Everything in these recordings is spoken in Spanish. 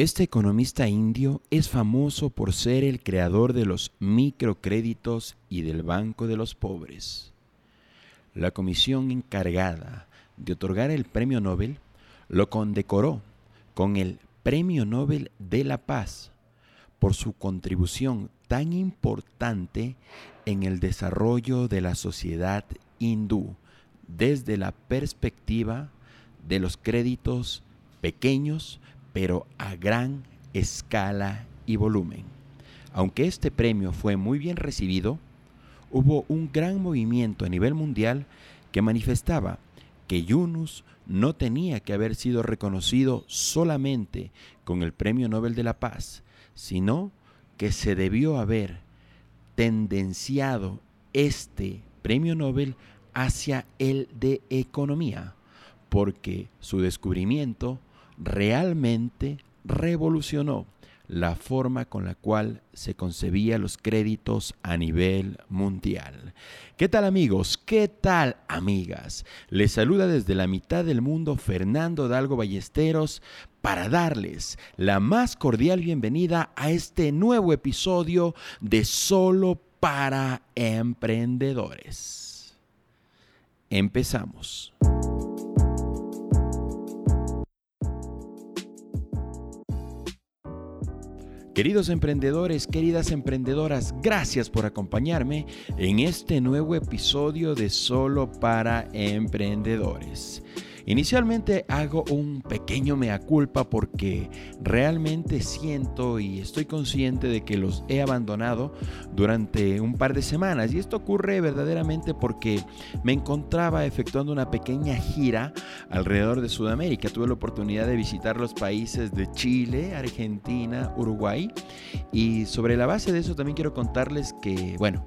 Este economista indio es famoso por ser el creador de los microcréditos y del Banco de los Pobres. La comisión encargada de otorgar el premio Nobel lo condecoró con el Premio Nobel de la Paz por su contribución tan importante en el desarrollo de la sociedad hindú desde la perspectiva de los créditos pequeños pero a gran escala y volumen. Aunque este premio fue muy bien recibido, hubo un gran movimiento a nivel mundial que manifestaba que Yunus no tenía que haber sido reconocido solamente con el Premio Nobel de la Paz, sino que se debió haber tendenciado este Premio Nobel hacia el de Economía, porque su descubrimiento realmente revolucionó la forma con la cual se concebía los créditos a nivel mundial. ¿Qué tal amigos? ¿Qué tal amigas? Les saluda desde la mitad del mundo Fernando Dalgo Ballesteros para darles la más cordial bienvenida a este nuevo episodio de Solo para Emprendedores. Empezamos. Queridos emprendedores, queridas emprendedoras, gracias por acompañarme en este nuevo episodio de Solo para Emprendedores. Inicialmente hago un pequeño mea culpa porque realmente siento y estoy consciente de que los he abandonado durante un par de semanas y esto ocurre verdaderamente porque me encontraba efectuando una pequeña gira alrededor de Sudamérica. Tuve la oportunidad de visitar los países de Chile, Argentina, Uruguay y sobre la base de eso también quiero contarles que, bueno,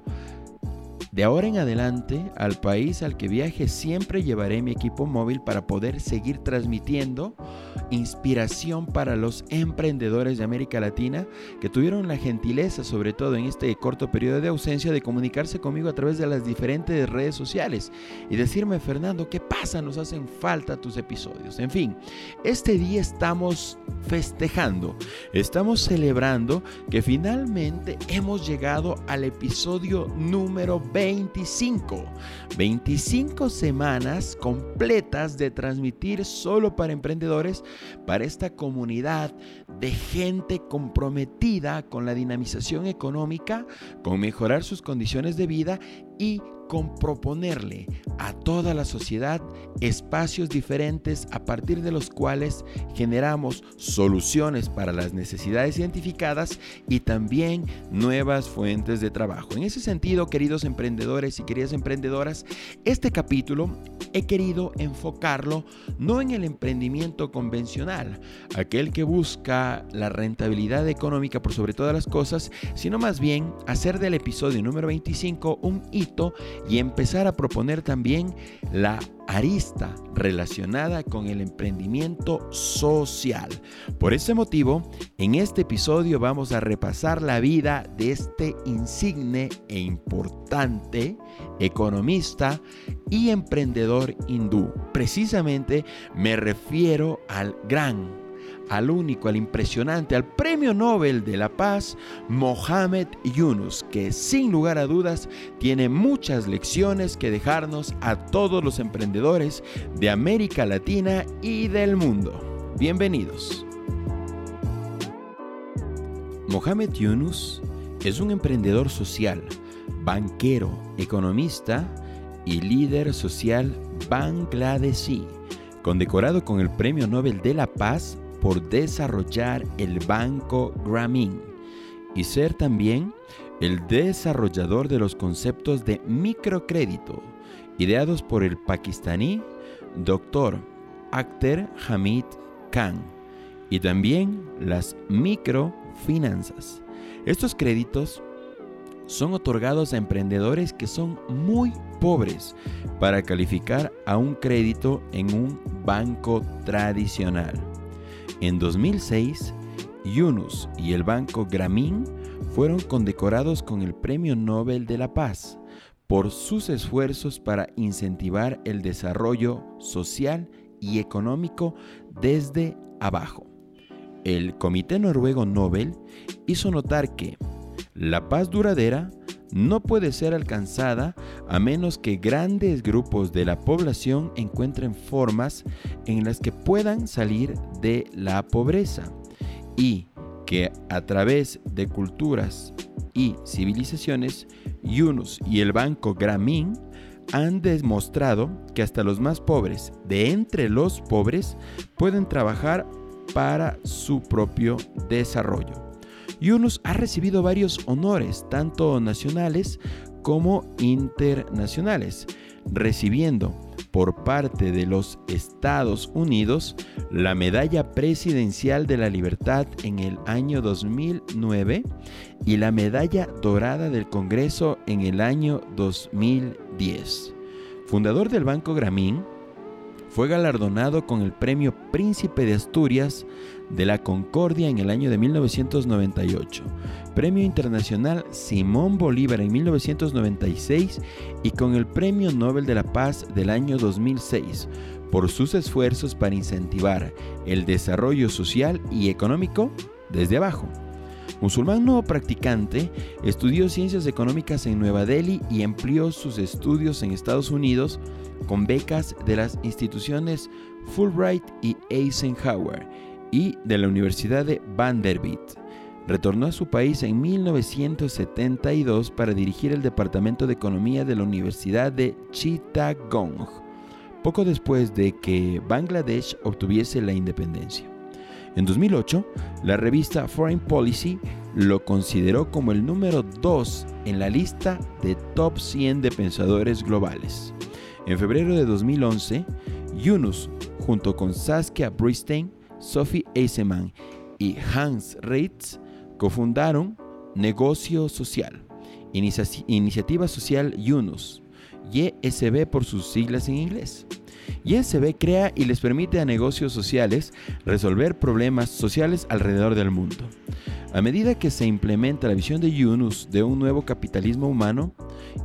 de ahora en adelante, al país al que viaje siempre llevaré mi equipo móvil para poder seguir transmitiendo inspiración para los emprendedores de América Latina que tuvieron la gentileza, sobre todo en este corto periodo de ausencia, de comunicarse conmigo a través de las diferentes redes sociales y decirme, Fernando, ¿qué pasa? Nos hacen falta tus episodios. En fin, este día estamos festejando, estamos celebrando que finalmente hemos llegado al episodio número 20 25. 25 semanas completas de transmitir solo para emprendedores, para esta comunidad de gente comprometida con la dinamización económica, con mejorar sus condiciones de vida y con proponerle a toda la sociedad espacios diferentes a partir de los cuales generamos soluciones para las necesidades identificadas y también nuevas fuentes de trabajo. En ese sentido, queridos emprendedores y queridas emprendedoras, este capítulo he querido enfocarlo no en el emprendimiento convencional, aquel que busca la rentabilidad económica por sobre todas las cosas, sino más bien hacer del episodio número 25 un hito y empezar a proponer también la arista relacionada con el emprendimiento social. Por ese motivo, en este episodio vamos a repasar la vida de este insigne e importante economista y emprendedor hindú. Precisamente me refiero al gran al único, al impresionante, al Premio Nobel de la Paz, Mohamed Yunus, que sin lugar a dudas tiene muchas lecciones que dejarnos a todos los emprendedores de América Latina y del mundo. Bienvenidos. Mohamed Yunus es un emprendedor social, banquero, economista y líder social bangladesí, condecorado con el Premio Nobel de la Paz por desarrollar el Banco Grameen y ser también el desarrollador de los conceptos de microcrédito ideados por el pakistaní Dr. Akhter Hamid Khan y también las microfinanzas. Estos créditos son otorgados a emprendedores que son muy pobres para calificar a un crédito en un banco tradicional. En 2006, Yunus y el Banco Grameen fueron condecorados con el Premio Nobel de la Paz por sus esfuerzos para incentivar el desarrollo social y económico desde abajo. el Comité Noruego Nobel hizo notar que la paz duradera no puede ser alcanzada a menos que grandes grupos de la población encuentren formas en las que puedan salir de la pobreza y que a través de culturas y civilizaciones, Yunus y el Banco Grameen han demostrado que hasta los más pobres de entre los pobres pueden trabajar para su propio desarrollo. Yunus ha recibido varios honores, tanto nacionales como internacionales, recibiendo por parte de los Estados Unidos la Medalla Presidencial de la Libertad en el año 2009 y la Medalla Dorada del Congreso en el año 2010. Fundador del Banco Gramín, fue galardonado con el Premio Príncipe de Asturias de la Concordia en el año de 1998, Premio Internacional Simón Bolívar en 1996 y con el Premio Nobel de la Paz del año 2006 por sus esfuerzos para incentivar el desarrollo social y económico desde abajo. Musulmán no practicante, estudió ciencias económicas en Nueva Delhi y amplió sus estudios en Estados Unidos con becas de las instituciones Fulbright y Eisenhower y de la Universidad de Vanderbilt. Retornó a su país en 1972 para dirigir el Departamento de Economía de la Universidad de Chittagong, poco después de que Bangladesh obtuviese la independencia. En 2008, la revista Foreign Policy lo consideró como el número 2 en la lista de top 100 de pensadores globales. En febrero de 2011, Yunus, junto con Saskia Bristein, Sophie Eiseman y Hans Reitz, cofundaron Negocio Social, Iniciativa Social Yunus, YSB por sus siglas en inglés. YSB crea y les permite a negocios sociales resolver problemas sociales alrededor del mundo. A medida que se implementa la visión de Yunus de un nuevo capitalismo humano,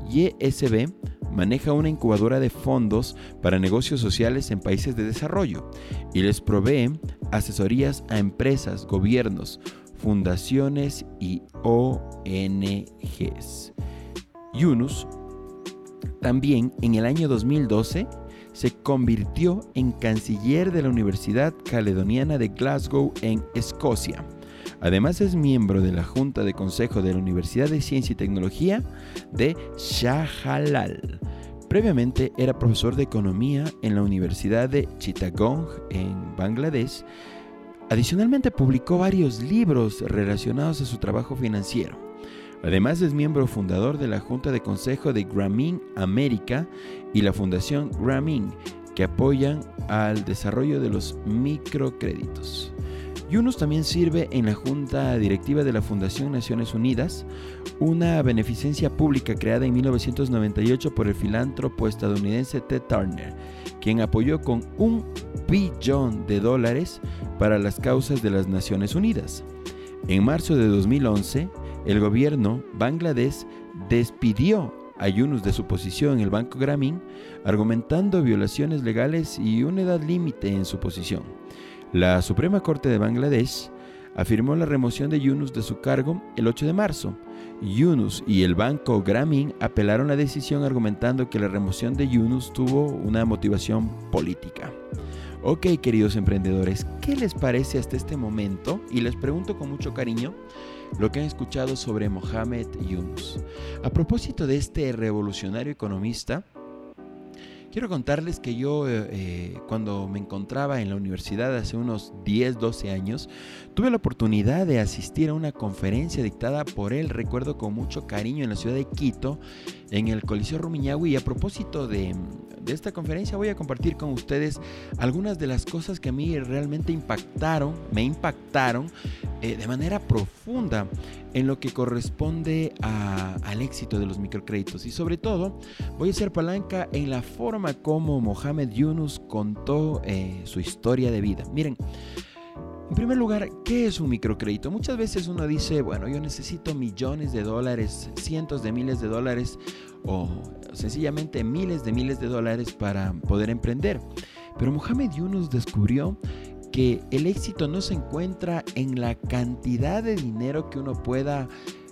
YSB maneja una incubadora de fondos para negocios sociales en países de desarrollo y les provee asesorías a empresas, gobiernos, fundaciones y ONGs. Yunus también en el año 2012 se convirtió en canciller de la Universidad Caledoniana de Glasgow en Escocia. Además es miembro de la Junta de Consejo de la Universidad de Ciencia y Tecnología de Shahalal. Previamente era profesor de economía en la Universidad de Chittagong en Bangladesh. Adicionalmente publicó varios libros relacionados a su trabajo financiero. Además es miembro fundador de la Junta de Consejo de Grameen América y la Fundación Grameen, que apoyan al desarrollo de los microcréditos. Yunus también sirve en la Junta Directiva de la Fundación Naciones Unidas, una beneficencia pública creada en 1998 por el filántropo estadounidense Ted Turner, quien apoyó con un billón de dólares para las causas de las Naciones Unidas. En marzo de 2011, el gobierno Bangladesh despidió a Yunus de su posición en el Banco Grameen, argumentando violaciones legales y una edad límite en su posición. La Suprema Corte de Bangladesh afirmó la remoción de Yunus de su cargo el 8 de marzo. Yunus y el banco Grameen apelaron la decisión argumentando que la remoción de Yunus tuvo una motivación política. Ok, queridos emprendedores, ¿qué les parece hasta este momento? Y les pregunto con mucho cariño lo que han escuchado sobre Mohamed Yunus. A propósito de este revolucionario economista, Quiero contarles que yo eh, eh, cuando me encontraba en la universidad hace unos 10, 12 años, tuve la oportunidad de asistir a una conferencia dictada por él, recuerdo con mucho cariño, en la ciudad de Quito, en el Coliseo Rumiñahui. A propósito de, de esta conferencia voy a compartir con ustedes algunas de las cosas que a mí realmente impactaron, me impactaron eh, de manera profunda en lo que corresponde al éxito de los microcréditos. Y sobre todo voy a hacer palanca en la forma como Mohamed Yunus contó eh, su historia de vida. Miren, en primer lugar, ¿qué es un microcrédito? Muchas veces uno dice, bueno, yo necesito millones de dólares, cientos de miles de dólares o sencillamente miles de miles de dólares para poder emprender. Pero Mohamed Yunus descubrió que el éxito no se encuentra en la cantidad de dinero que uno pueda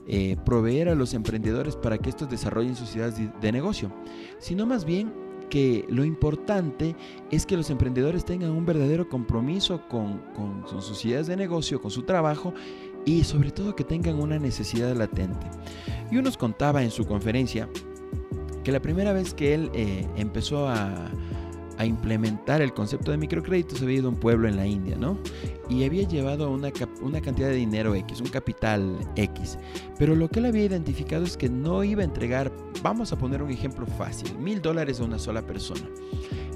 eh, proveer a los emprendedores para que estos desarrollen sus ideas de, negocio, sino más bien que lo importante es que los emprendedores tengan un verdadero compromiso con, sus ideas de negocio, con su trabajo y sobre todo que tengan una necesidad latente. Y uno nos contaba en su conferencia que la primera vez que él eh, empezó a, implementar el concepto de microcréditos había ido a un pueblo en la India, ¿no? Y había llevado una, una cantidad de dinero X, un capital X. Pero lo que él había identificado es que no iba a entregar, vamos a poner un ejemplo fácil, mil dólares a una sola persona.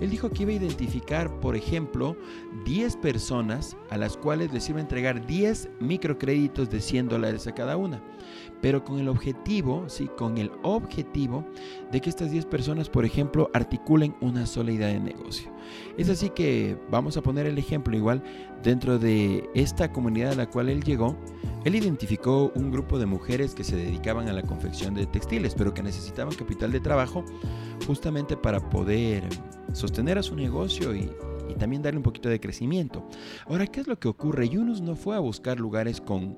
Él dijo que iba a identificar, por ejemplo, 10 personas a las cuales les iba a entregar 10 microcréditos de 100 dólares a cada una pero con el objetivo, sí, con el objetivo de que estas 10 personas, por ejemplo, articulen una sola idea de negocio. Es así que vamos a poner el ejemplo igual dentro de esta comunidad a la cual él llegó. Él identificó un grupo de mujeres que se dedicaban a la confección de textiles, pero que necesitaban capital de trabajo justamente para poder sostener a su negocio y, y también darle un poquito de crecimiento. Ahora, ¿qué es lo que ocurre? Yunus no fue a buscar lugares con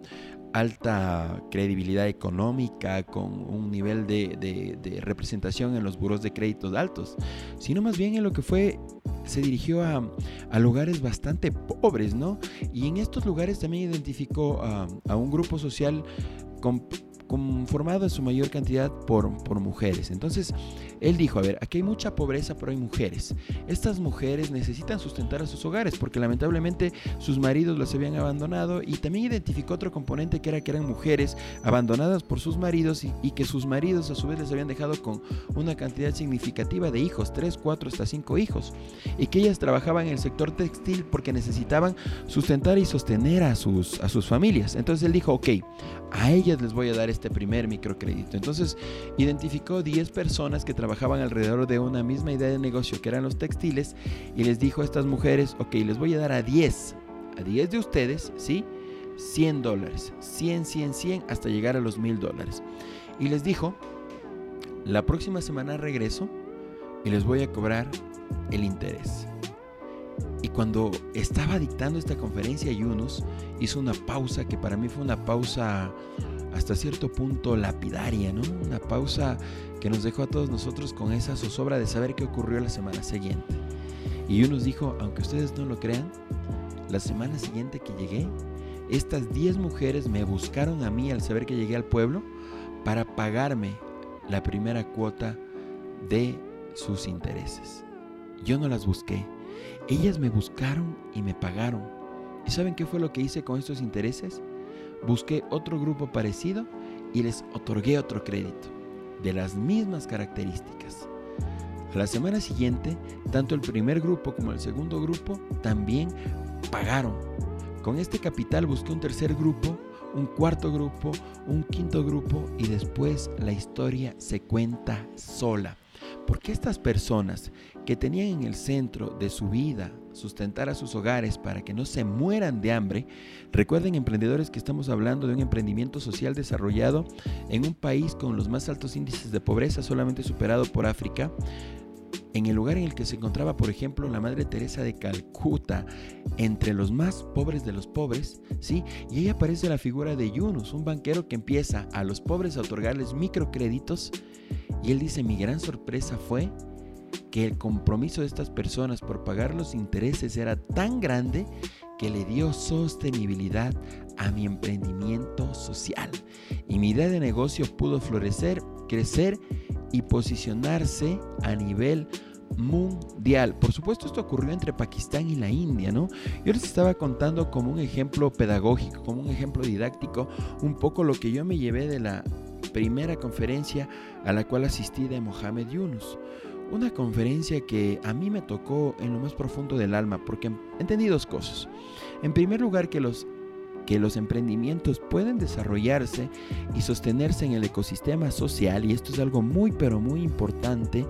alta credibilidad económica, con un nivel de, representación en los buros de créditos altos, sino más bien en lo que fue, se dirigió a, lugares bastante pobres, ¿no? Y en estos lugares también identificó a, a un grupo social con conformado en su mayor cantidad por, por mujeres. Entonces, él dijo, a ver, aquí hay mucha pobreza, pero hay mujeres. Estas mujeres necesitan sustentar a sus hogares porque lamentablemente sus maridos las habían abandonado y también identificó otro componente que era que eran mujeres abandonadas por sus maridos y, que sus maridos a su vez les habían dejado con una cantidad significativa de hijos, 3, 4 hasta 5 hijos, y que ellas trabajaban en el sector textil porque necesitaban sustentar y sostener a sus, a sus familias. Entonces él dijo, ok, a ellas les voy a dar este primer microcrédito. Entonces, identificó 10 personas que trabajaban alrededor de una misma idea de negocio, que eran los textiles, y les dijo a estas mujeres, ok, les voy a dar a 10, a 10 de ustedes, ¿sí? 100 dólares, 100, 100, 100, hasta llegar a los 1000 dólares. Y les dijo, la próxima semana regreso y les voy a cobrar el interés. Y cuando estaba dictando esta conferencia, Yunus hizo una pausa que para mí fue una pausa hasta cierto punto lapidaria, ¿no? Una pausa que nos dejó a todos nosotros con esa zozobra de saber qué ocurrió la semana siguiente. Y nos dijo, aunque ustedes no lo crean, la semana siguiente que llegué, estas 10 mujeres me buscaron a mí al saber que llegué al pueblo para pagarme la primera cuota de sus intereses. Yo no las busqué, ellas me buscaron y me pagaron. ¿Y saben qué fue lo que hice con estos intereses? Busqué otro grupo parecido y les otorgué otro crédito de las mismas características. La semana siguiente, tanto el primer grupo como el segundo grupo también pagaron. Con este capital busqué un tercer grupo, un cuarto grupo, un quinto grupo y después la historia se cuenta sola. Porque estas personas que tenían en el centro de su vida sustentar a sus hogares para que no se mueran de hambre, recuerden emprendedores que estamos hablando de un emprendimiento social desarrollado en un país con los más altos índices de pobreza, solamente superado por África, en el lugar en el que se encontraba, por ejemplo, la Madre Teresa de Calcuta, entre los más pobres de los pobres, ¿sí? Y ahí aparece la figura de Yunus, un banquero que empieza a los pobres a otorgarles microcréditos y él dice, mi gran sorpresa fue que el compromiso de estas personas por pagar los intereses era tan grande que le dio sostenibilidad a mi emprendimiento social. Y mi idea de negocio pudo florecer, crecer y posicionarse a nivel mundial. Por supuesto, esto ocurrió entre Pakistán y la India, ¿no? Yo les estaba contando como un ejemplo pedagógico, como un ejemplo didáctico, un poco lo que yo me llevé de la primera conferencia a la cual asistí de Mohamed Yunus. Una conferencia que a mí me tocó en lo más profundo del alma porque entendí dos cosas. En primer lugar, que los que los emprendimientos pueden desarrollarse y sostenerse en el ecosistema social y esto es algo muy pero muy importante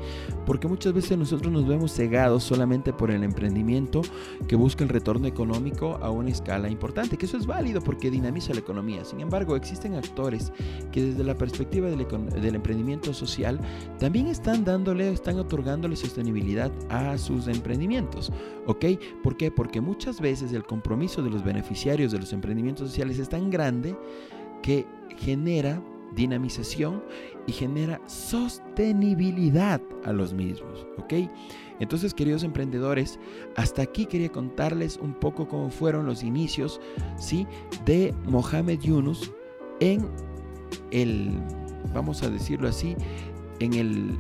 porque muchas veces nosotros nos vemos cegados solamente por el emprendimiento que busca el retorno económico a una escala importante, que eso es válido porque dinamiza la economía. Sin embargo, existen actores que desde la perspectiva del, del emprendimiento social también están dándole, están otorgándole sostenibilidad a sus emprendimientos. ¿Ok? ¿Por qué? Porque muchas veces el compromiso de los beneficiarios de los emprendimientos sociales es tan grande que genera dinamización y genera sostenibilidad a los mismos. ¿Ok? Entonces, queridos emprendedores, hasta aquí quería contarles un poco cómo fueron los inicios, ¿sí? De Mohamed Yunus en el, vamos a decirlo así, en el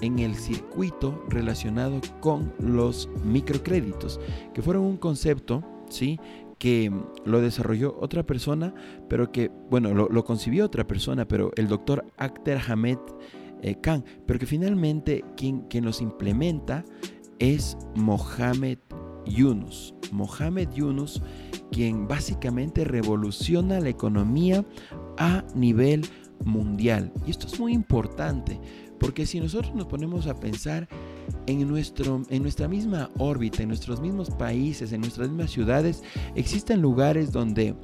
en el circuito relacionado con los microcréditos, que fueron un concepto, ¿sí? Que lo desarrolló otra persona, pero que, bueno, lo, concibió otra persona, pero el doctor Akhter Hamed eh, Khan, pero que finalmente quien, quien los implementa es Mohamed Yunus. Mohamed Yunus, quien básicamente revoluciona la economía a nivel mundial. Y esto es muy importante porque si nosotros nos ponemos a pensar en, nuestro, en nuestra misma órbita, en nuestros mismos países, en nuestras mismas ciudades, existen lugares donde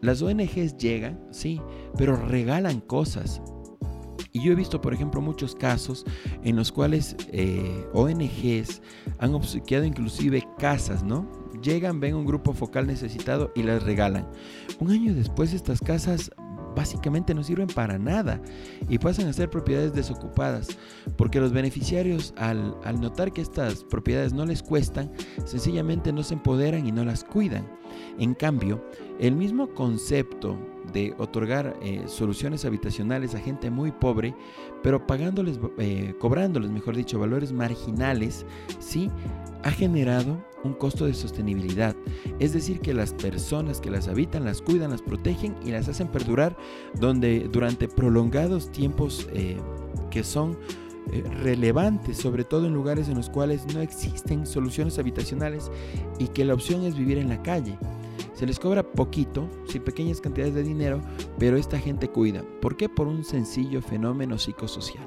las ONGs llegan, sí, pero regalan cosas. Y yo he visto, por ejemplo, muchos casos en los cuales eh, ONGs han obsequiado inclusive casas, ¿no? Llegan, ven un grupo focal necesitado y las regalan. Un año después estas casas básicamente no sirven para nada y pasan a ser propiedades desocupadas, porque los beneficiarios al, notar que estas propiedades no les cuestan, sencillamente no se empoderan y no las cuidan. En cambio, el mismo concepto de otorgar eh, soluciones habitacionales a gente muy pobre, pero pagándoles, eh, cobrándoles, mejor dicho, valores marginales, sí, ha generado un costo de sostenibilidad. Es decir, que las personas que las habitan las cuidan, las protegen y las hacen perdurar donde, durante prolongados tiempos eh, que son relevantes, sobre todo en lugares en los cuales no existen soluciones habitacionales y que la opción es vivir en la calle. Se les cobra poquito, sí, pequeñas cantidades de dinero, pero esta gente cuida. ¿Por qué? Por un sencillo fenómeno psicosocial.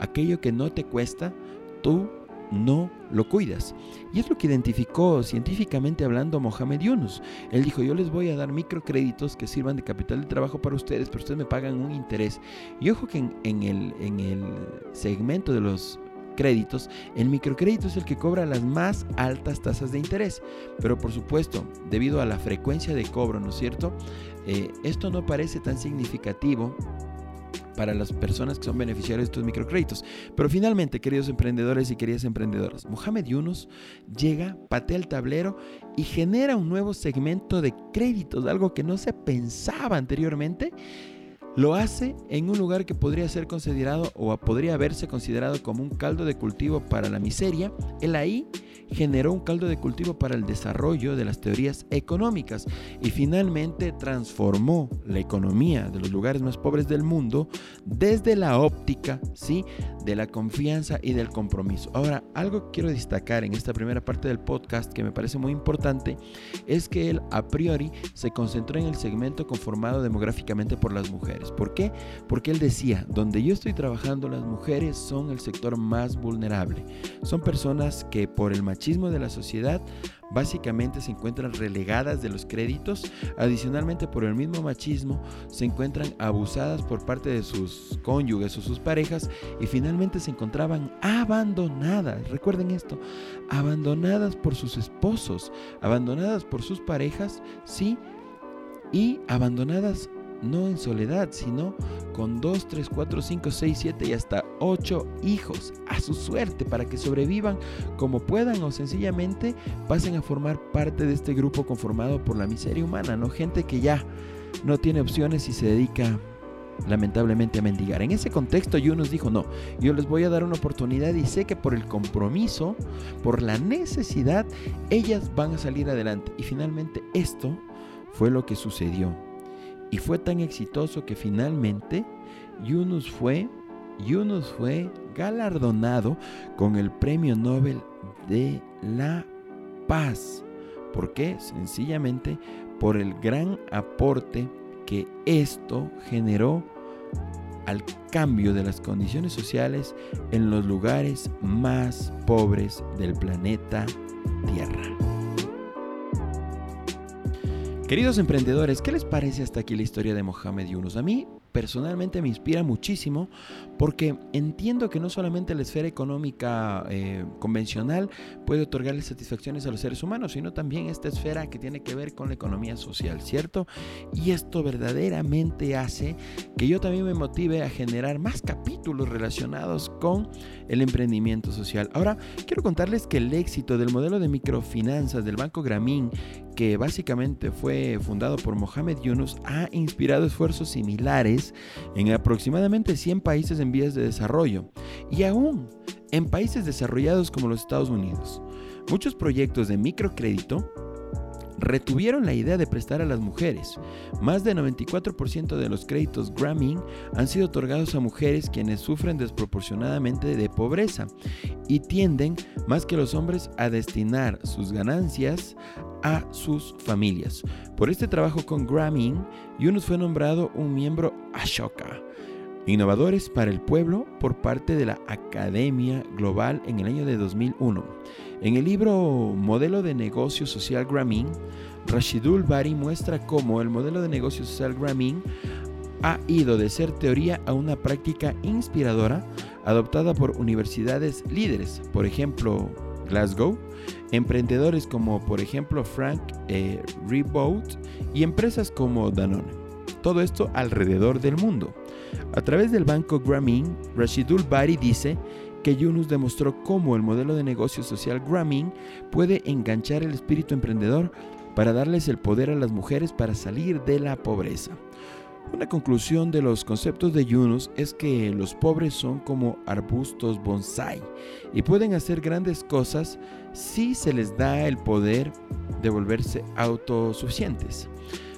Aquello que no te cuesta, tú no lo cuidas. Y es lo que identificó científicamente hablando Mohamed Yunus. Él dijo, yo les voy a dar microcréditos que sirvan de capital de trabajo para ustedes, pero ustedes me pagan un interés. Y ojo que en, el, en el segmento de los créditos, el microcrédito es el que cobra las más altas tasas de interés. Pero por supuesto, debido a la frecuencia de cobro, ¿no es cierto? Eh, esto no parece tan significativo para las personas que son beneficiarios de estos microcréditos. Pero finalmente, queridos emprendedores y queridas emprendedoras, Mohamed Yunus llega, patea el tablero y genera un nuevo segmento de créditos, algo que no se pensaba anteriormente lo hace en un lugar que podría ser considerado o podría haberse considerado como un caldo de cultivo para la miseria. Él ahí generó un caldo de cultivo para el desarrollo de las teorías económicas y finalmente transformó la economía de los lugares más pobres del mundo desde la óptica, ¿sí? de la confianza y del compromiso. Ahora, algo que quiero destacar en esta primera parte del podcast que me parece muy importante es que él a priori se concentró en el segmento conformado demográficamente por las mujeres. ¿Por qué? Porque él decía, donde yo estoy trabajando las mujeres son el sector más vulnerable. Son personas que por el machismo de la sociedad básicamente se encuentran relegadas de los créditos, adicionalmente por el mismo machismo se encuentran abusadas por parte de sus cónyuges o sus parejas y finalmente se encontraban abandonadas, recuerden esto, abandonadas por sus esposos, abandonadas por sus parejas, sí, y abandonadas no en soledad, sino con 2, 3, 4, 5, 6, 7 y hasta 8 hijos a su suerte para que sobrevivan como puedan o sencillamente pasen a formar parte de este grupo conformado por la miseria humana, no gente que ya no tiene opciones y se dedica lamentablemente a mendigar. En ese contexto nos dijo, no, yo les voy a dar una oportunidad y sé que por el compromiso, por la necesidad, ellas van a salir adelante. Y finalmente esto fue lo que sucedió. Y fue tan exitoso que finalmente Yunus fue, Yunus fue galardonado con el Premio Nobel de la Paz. ¿Por qué? Sencillamente por el gran aporte que esto generó al cambio de las condiciones sociales en los lugares más pobres del planeta Tierra. Queridos emprendedores, ¿qué les parece hasta aquí la historia de Mohamed Yunus? A mí personalmente me inspira muchísimo porque entiendo que no solamente la esfera económica eh, convencional puede otorgarle satisfacciones a los seres humanos, sino también esta esfera que tiene que ver con la economía social, ¿cierto? Y esto verdaderamente hace que yo también me motive a generar más capítulos relacionados con el emprendimiento social. Ahora, quiero contarles que el éxito del modelo de microfinanzas del Banco Gramín, que básicamente fue fundado por Mohamed Yunus, ha inspirado esfuerzos similares en aproximadamente 100 países en vías de desarrollo y aún en países desarrollados como los Estados Unidos. Muchos proyectos de microcrédito retuvieron la idea de prestar a las mujeres. Más del 94% de los créditos Grameen han sido otorgados a mujeres quienes sufren desproporcionadamente de pobreza y tienden más que los hombres a destinar sus ganancias a sus familias. Por este trabajo con Grameen, Yunus fue nombrado un miembro Ashoka. Innovadores para el Pueblo por parte de la Academia Global en el año de 2001. En el libro Modelo de Negocio Social Grameen, Rashidul Bari muestra cómo el modelo de negocio social Grameen ha ido de ser teoría a una práctica inspiradora adoptada por universidades líderes, por ejemplo Glasgow, emprendedores como por ejemplo Frank eh, y empresas como Danone. Todo esto alrededor del mundo. A través del banco Grameen, Rashidul Bari dice que Yunus demostró cómo el modelo de negocio social Grameen puede enganchar el espíritu emprendedor para darles el poder a las mujeres para salir de la pobreza. Una conclusión de los conceptos de Yunus es que los pobres son como arbustos bonsai y pueden hacer grandes cosas si se les da el poder de volverse autosuficientes.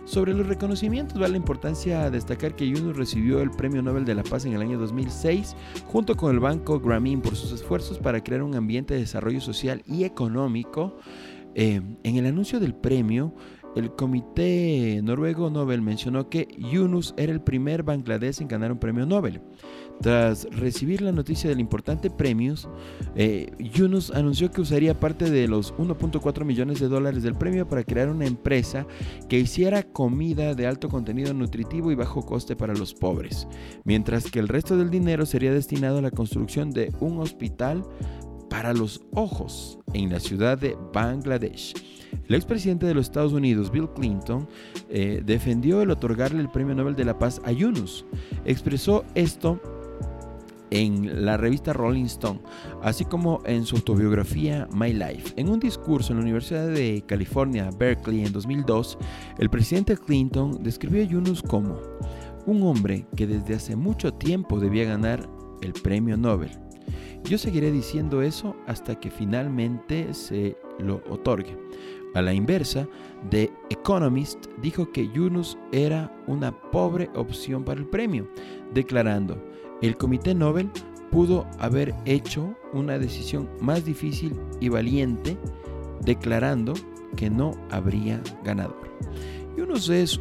Sobre los reconocimientos vale la importancia destacar que Yunus recibió el Premio Nobel de la Paz en el año 2006 junto con el Banco Grameen por sus esfuerzos para crear un ambiente de desarrollo social y económico. Eh, en el anuncio del premio, el Comité Noruego Nobel mencionó que Yunus era el primer bangladés en ganar un premio Nobel. Tras recibir la noticia del importante premio, eh, Yunus anunció que usaría parte de los 1.4 millones de dólares del premio para crear una empresa que hiciera comida de alto contenido nutritivo y bajo coste para los pobres, mientras que el resto del dinero sería destinado a la construcción de un hospital para los ojos en la ciudad de Bangladesh. El expresidente de los Estados Unidos, Bill Clinton, eh, defendió el otorgarle el Premio Nobel de la Paz a Yunus. Expresó esto en la revista Rolling Stone, así como en su autobiografía My Life. En un discurso en la Universidad de California, Berkeley, en 2002, el presidente Clinton describió a Yunus como un hombre que desde hace mucho tiempo debía ganar el premio Nobel. Yo seguiré diciendo eso hasta que finalmente se lo otorgue. A la inversa, The Economist dijo que Yunus era una pobre opción para el premio, declarando, el Comité Nobel pudo haber hecho una decisión más difícil y valiente, declarando que no habría ganador. Yunus es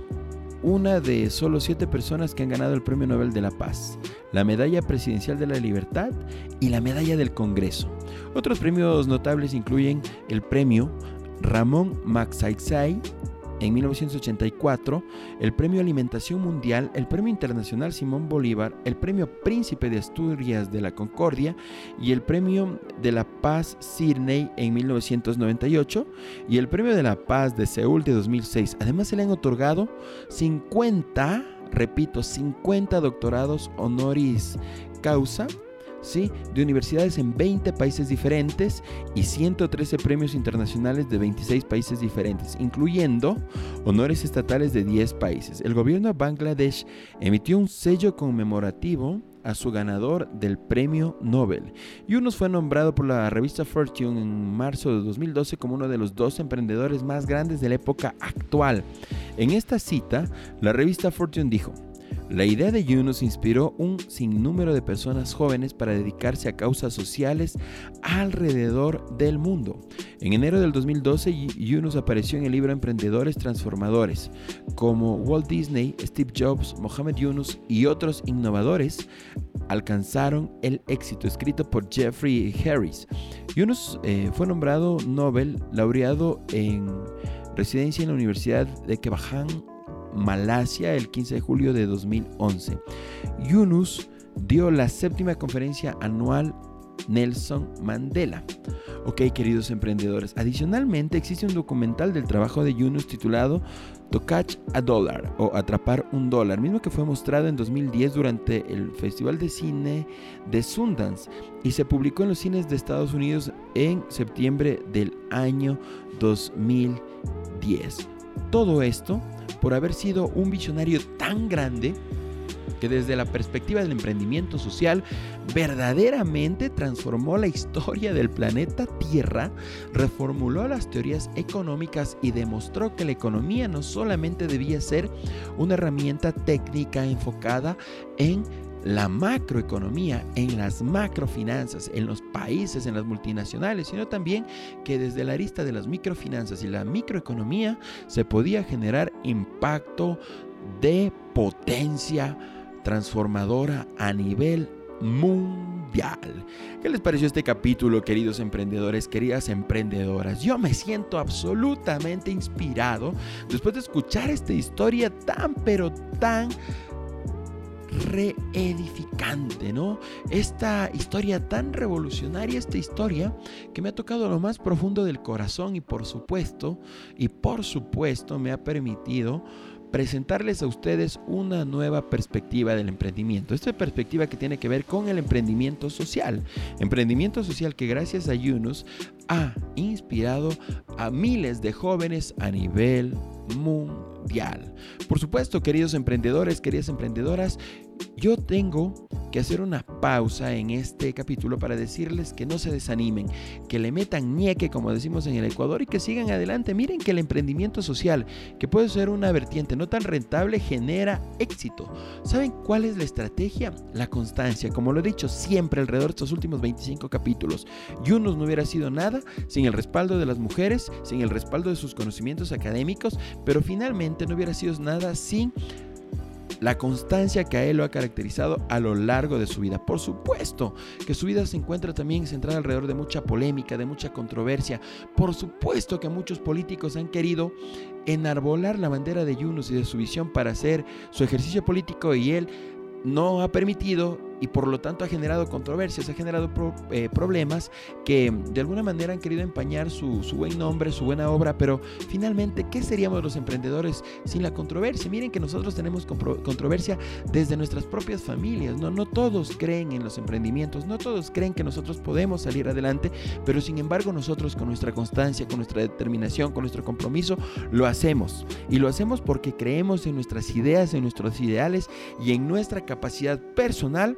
una de solo siete personas que han ganado el Premio Nobel de la Paz, la Medalla Presidencial de la Libertad y la Medalla del Congreso. Otros premios notables incluyen el Premio Ramón Magsaysay en 1984, el Premio Alimentación Mundial, el Premio Internacional Simón Bolívar, el Premio Príncipe de Asturias de la Concordia y el Premio de la Paz Sydney en 1998 y el Premio de la Paz de Seúl de 2006. Además se le han otorgado 50, repito, 50 doctorados honoris causa de universidades en 20 países diferentes y 113 premios internacionales de 26 países diferentes, incluyendo honores estatales de 10 países. El gobierno de Bangladesh emitió un sello conmemorativo a su ganador del premio Nobel. Yunus fue nombrado por la revista Fortune en marzo de 2012 como uno de los dos emprendedores más grandes de la época actual. En esta cita, la revista Fortune dijo, La idea de Yunus inspiró un sinnúmero de personas jóvenes para dedicarse a causas sociales alrededor del mundo. En enero del 2012, Yunus apareció en el libro Emprendedores Transformadores, como Walt Disney, Steve Jobs, Mohamed Yunus y otros innovadores alcanzaron el éxito, escrito por Jeffrey Harris. Yunus eh, fue nombrado Nobel, laureado en residencia en la Universidad de Kebahan, Malasia, el 15 de julio de 2011. Yunus dio la séptima conferencia anual Nelson Mandela. Ok, queridos emprendedores. Adicionalmente, existe un documental del trabajo de Yunus titulado To Catch a Dollar o Atrapar un Dólar, mismo que fue mostrado en 2010 durante el Festival de Cine de Sundance y se publicó en los cines de Estados Unidos en septiembre del año 2010. Todo esto por haber sido un visionario tan grande que desde la perspectiva del emprendimiento social verdaderamente transformó la historia del planeta Tierra, reformuló las teorías económicas y demostró que la economía no solamente debía ser una herramienta técnica enfocada en la macroeconomía, en las macrofinanzas, en los países, en las multinacionales, sino también que desde la arista de las microfinanzas y la microeconomía se podía generar impacto de potencia transformadora a nivel mundial. ¿Qué les pareció este capítulo, queridos emprendedores, queridas emprendedoras? Yo me siento absolutamente inspirado después de escuchar esta historia tan, pero tan reedificante, ¿no? Esta historia tan revolucionaria, esta historia que me ha tocado lo más profundo del corazón y por supuesto, y por supuesto me ha permitido presentarles a ustedes una nueva perspectiva del emprendimiento. Esta perspectiva que tiene que ver con el emprendimiento social. Emprendimiento social que gracias a Yunus ha inspirado a miles de jóvenes a nivel mundial. Por supuesto, queridos emprendedores, queridas emprendedoras, yo tengo que hacer una pausa en este capítulo para decirles que no se desanimen, que le metan ñeque, como decimos en el Ecuador, y que sigan adelante. Miren que el emprendimiento social, que puede ser una vertiente no tan rentable, genera éxito. ¿Saben cuál es la estrategia? La constancia. Como lo he dicho siempre alrededor de estos últimos 25 capítulos, Yunus no hubiera sido nada sin el respaldo de las mujeres, sin el respaldo de sus conocimientos académicos, pero finalmente no hubiera sido nada sin la constancia que a él lo ha caracterizado a lo largo de su vida. Por supuesto que su vida se encuentra también centrada alrededor de mucha polémica, de mucha controversia. Por supuesto que muchos políticos han querido enarbolar la bandera de Yunus y de su visión para hacer su ejercicio político y él no ha permitido y por lo tanto ha generado controversias, ha generado eh, problemas que de alguna manera han querido empañar su, buen nombre, su buena obra, pero finalmente, ¿qué seríamos los emprendedores sin la controversia? Miren que nosotros tenemos controversia desde nuestras propias familias, ¿no? no todos creen en los emprendimientos, no todos creen que nosotros podemos salir adelante, pero sin embargo nosotros con nuestra constancia, con nuestra determinación, con nuestro compromiso, lo hacemos. Y lo hacemos porque creemos en nuestras ideas, en nuestros ideales y en nuestra capacidad personal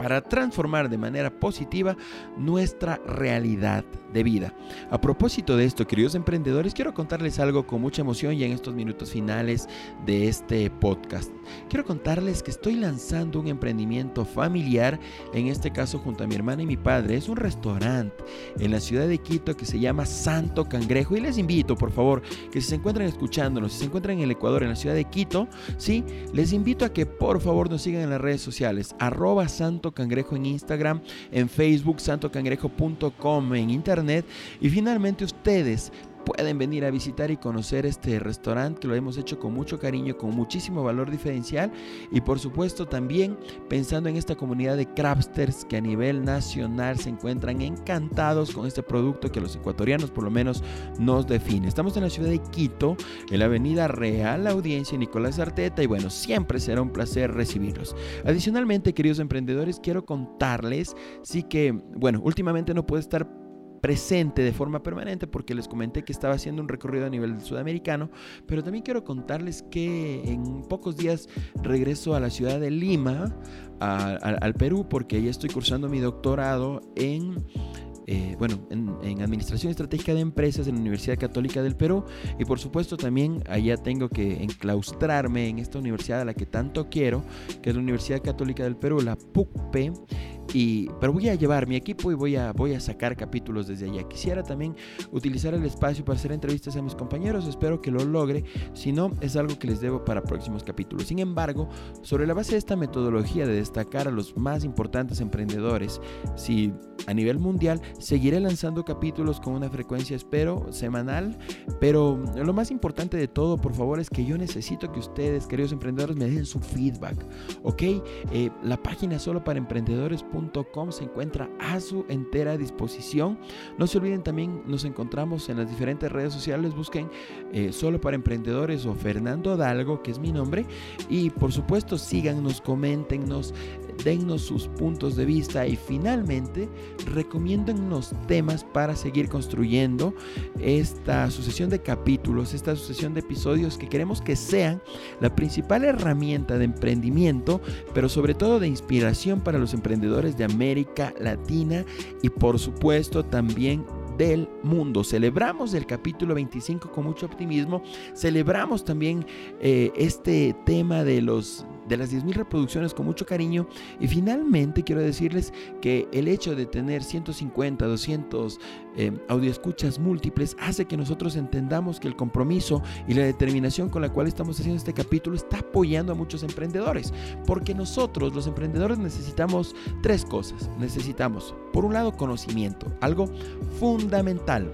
para transformar de manera positiva nuestra realidad de vida. A propósito de esto, queridos emprendedores, quiero contarles algo con mucha emoción ya en estos minutos finales de este podcast. Quiero contarles que estoy lanzando un emprendimiento familiar, en este caso junto a mi hermana y mi padre. Es un restaurante en la ciudad de Quito que se llama Santo Cangrejo y les invito, por favor, que si se encuentran escuchándonos, si se encuentran en el Ecuador, en la ciudad de Quito, sí, les invito a que por favor nos sigan en las redes sociales, arroba Santo Cangrejo en Instagram, en Facebook, santocangrejo.com en Internet. Y finalmente ustedes pueden venir a visitar y conocer este restaurante que lo hemos hecho con mucho cariño, con muchísimo valor diferencial y por supuesto también pensando en esta comunidad de crafters que a nivel nacional se encuentran encantados con este producto que los ecuatorianos por lo menos nos define. Estamos en la ciudad de Quito, en la avenida Real Audiencia Nicolás Arteta y bueno, siempre será un placer recibirlos. Adicionalmente, queridos emprendedores, quiero contarles, sí que, bueno, últimamente no puedo estar presente de forma permanente porque les comenté que estaba haciendo un recorrido a nivel sudamericano, pero también quiero contarles que en pocos días regreso a la ciudad de Lima, al Perú, porque ahí estoy cursando mi doctorado en eh, bueno, en, en, Administración Estratégica de Empresas en la Universidad Católica del Perú. Y por supuesto también allá tengo que enclaustrarme en esta universidad a la que tanto quiero, que es la Universidad Católica del Perú, la PUCPE pero voy a llevar mi equipo y voy a, voy a sacar capítulos desde allá. Quisiera también utilizar el espacio para hacer entrevistas a mis compañeros, espero que lo logre, si no es algo que les debo para próximos capítulos. Sin embargo, sobre la base de esta metodología de destacar a los más importantes emprendedores, si a nivel mundial seguiré lanzando capítulos con una frecuencia, espero, semanal, pero lo más importante de todo, por favor, es que yo necesito que ustedes, queridos emprendedores, me den su feedback, ¿ok? Eh, la página solo para emprendedores se encuentra a su entera disposición. No se olviden también, nos encontramos en las diferentes redes sociales, busquen eh, solo para emprendedores o Fernando Dalgo, que es mi nombre, y por supuesto síganos, coméntenos, dennos sus puntos de vista y finalmente recomiéndennos temas para seguir construyendo esta sucesión de capítulos, esta sucesión de episodios que queremos que sean la principal herramienta de emprendimiento, pero sobre todo de inspiración para los emprendedores de América Latina y por supuesto también del mundo. Celebramos el capítulo 25 con mucho optimismo. Celebramos también eh, este tema de los de las 10.000 reproducciones con mucho cariño. Y finalmente quiero decirles que el hecho de tener 150, 200 eh, audioescuchas múltiples hace que nosotros entendamos que el compromiso y la determinación con la cual estamos haciendo este capítulo está apoyando a muchos emprendedores. Porque nosotros, los emprendedores, necesitamos tres cosas. Necesitamos, por un lado, conocimiento, algo fundamental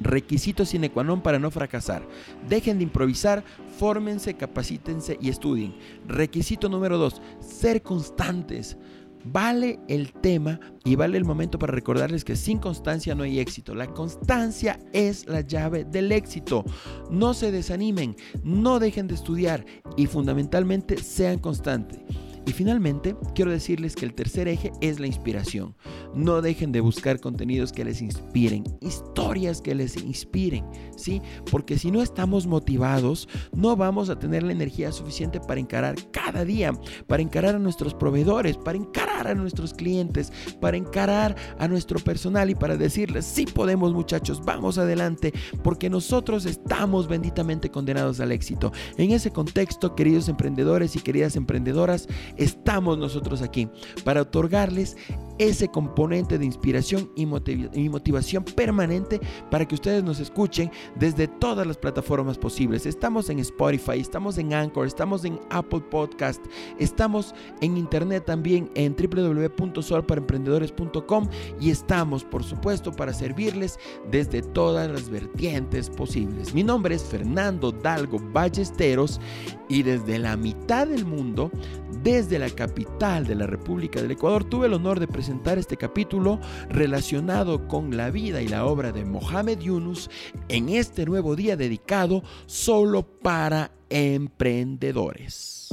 requisito sine qua non para no fracasar. Dejen de improvisar, fórmense, capacítense y estudien. Requisito número dos, ser constantes. Vale el tema y vale el momento para recordarles que sin constancia no hay éxito. La constancia es la llave del éxito. No se desanimen, no dejen de estudiar y fundamentalmente sean constantes. Y finalmente, quiero decirles que el tercer eje es la inspiración. No dejen de buscar contenidos que les inspiren, historias que les inspiren, ¿sí? Porque si no estamos motivados, no vamos a tener la energía suficiente para encarar cada día, para encarar a nuestros proveedores, para encarar a nuestros clientes, para encarar a nuestro personal y para decirles, sí podemos muchachos, vamos adelante, porque nosotros estamos benditamente condenados al éxito. En ese contexto, queridos emprendedores y queridas emprendedoras, estamos nosotros aquí para otorgarles ese componente de inspiración y motivación permanente para que ustedes nos escuchen desde todas las plataformas posibles. Estamos en Spotify, estamos en Anchor, estamos en Apple Podcast, estamos en internet también en www.solparaemprendedores.com y estamos, por supuesto, para servirles desde todas las vertientes posibles. Mi nombre es Fernando Dalgo Ballesteros y desde la mitad del mundo, desde la capital de la República del Ecuador, tuve el honor de este capítulo relacionado con la vida y la obra de Mohamed Yunus en este nuevo día dedicado solo para emprendedores.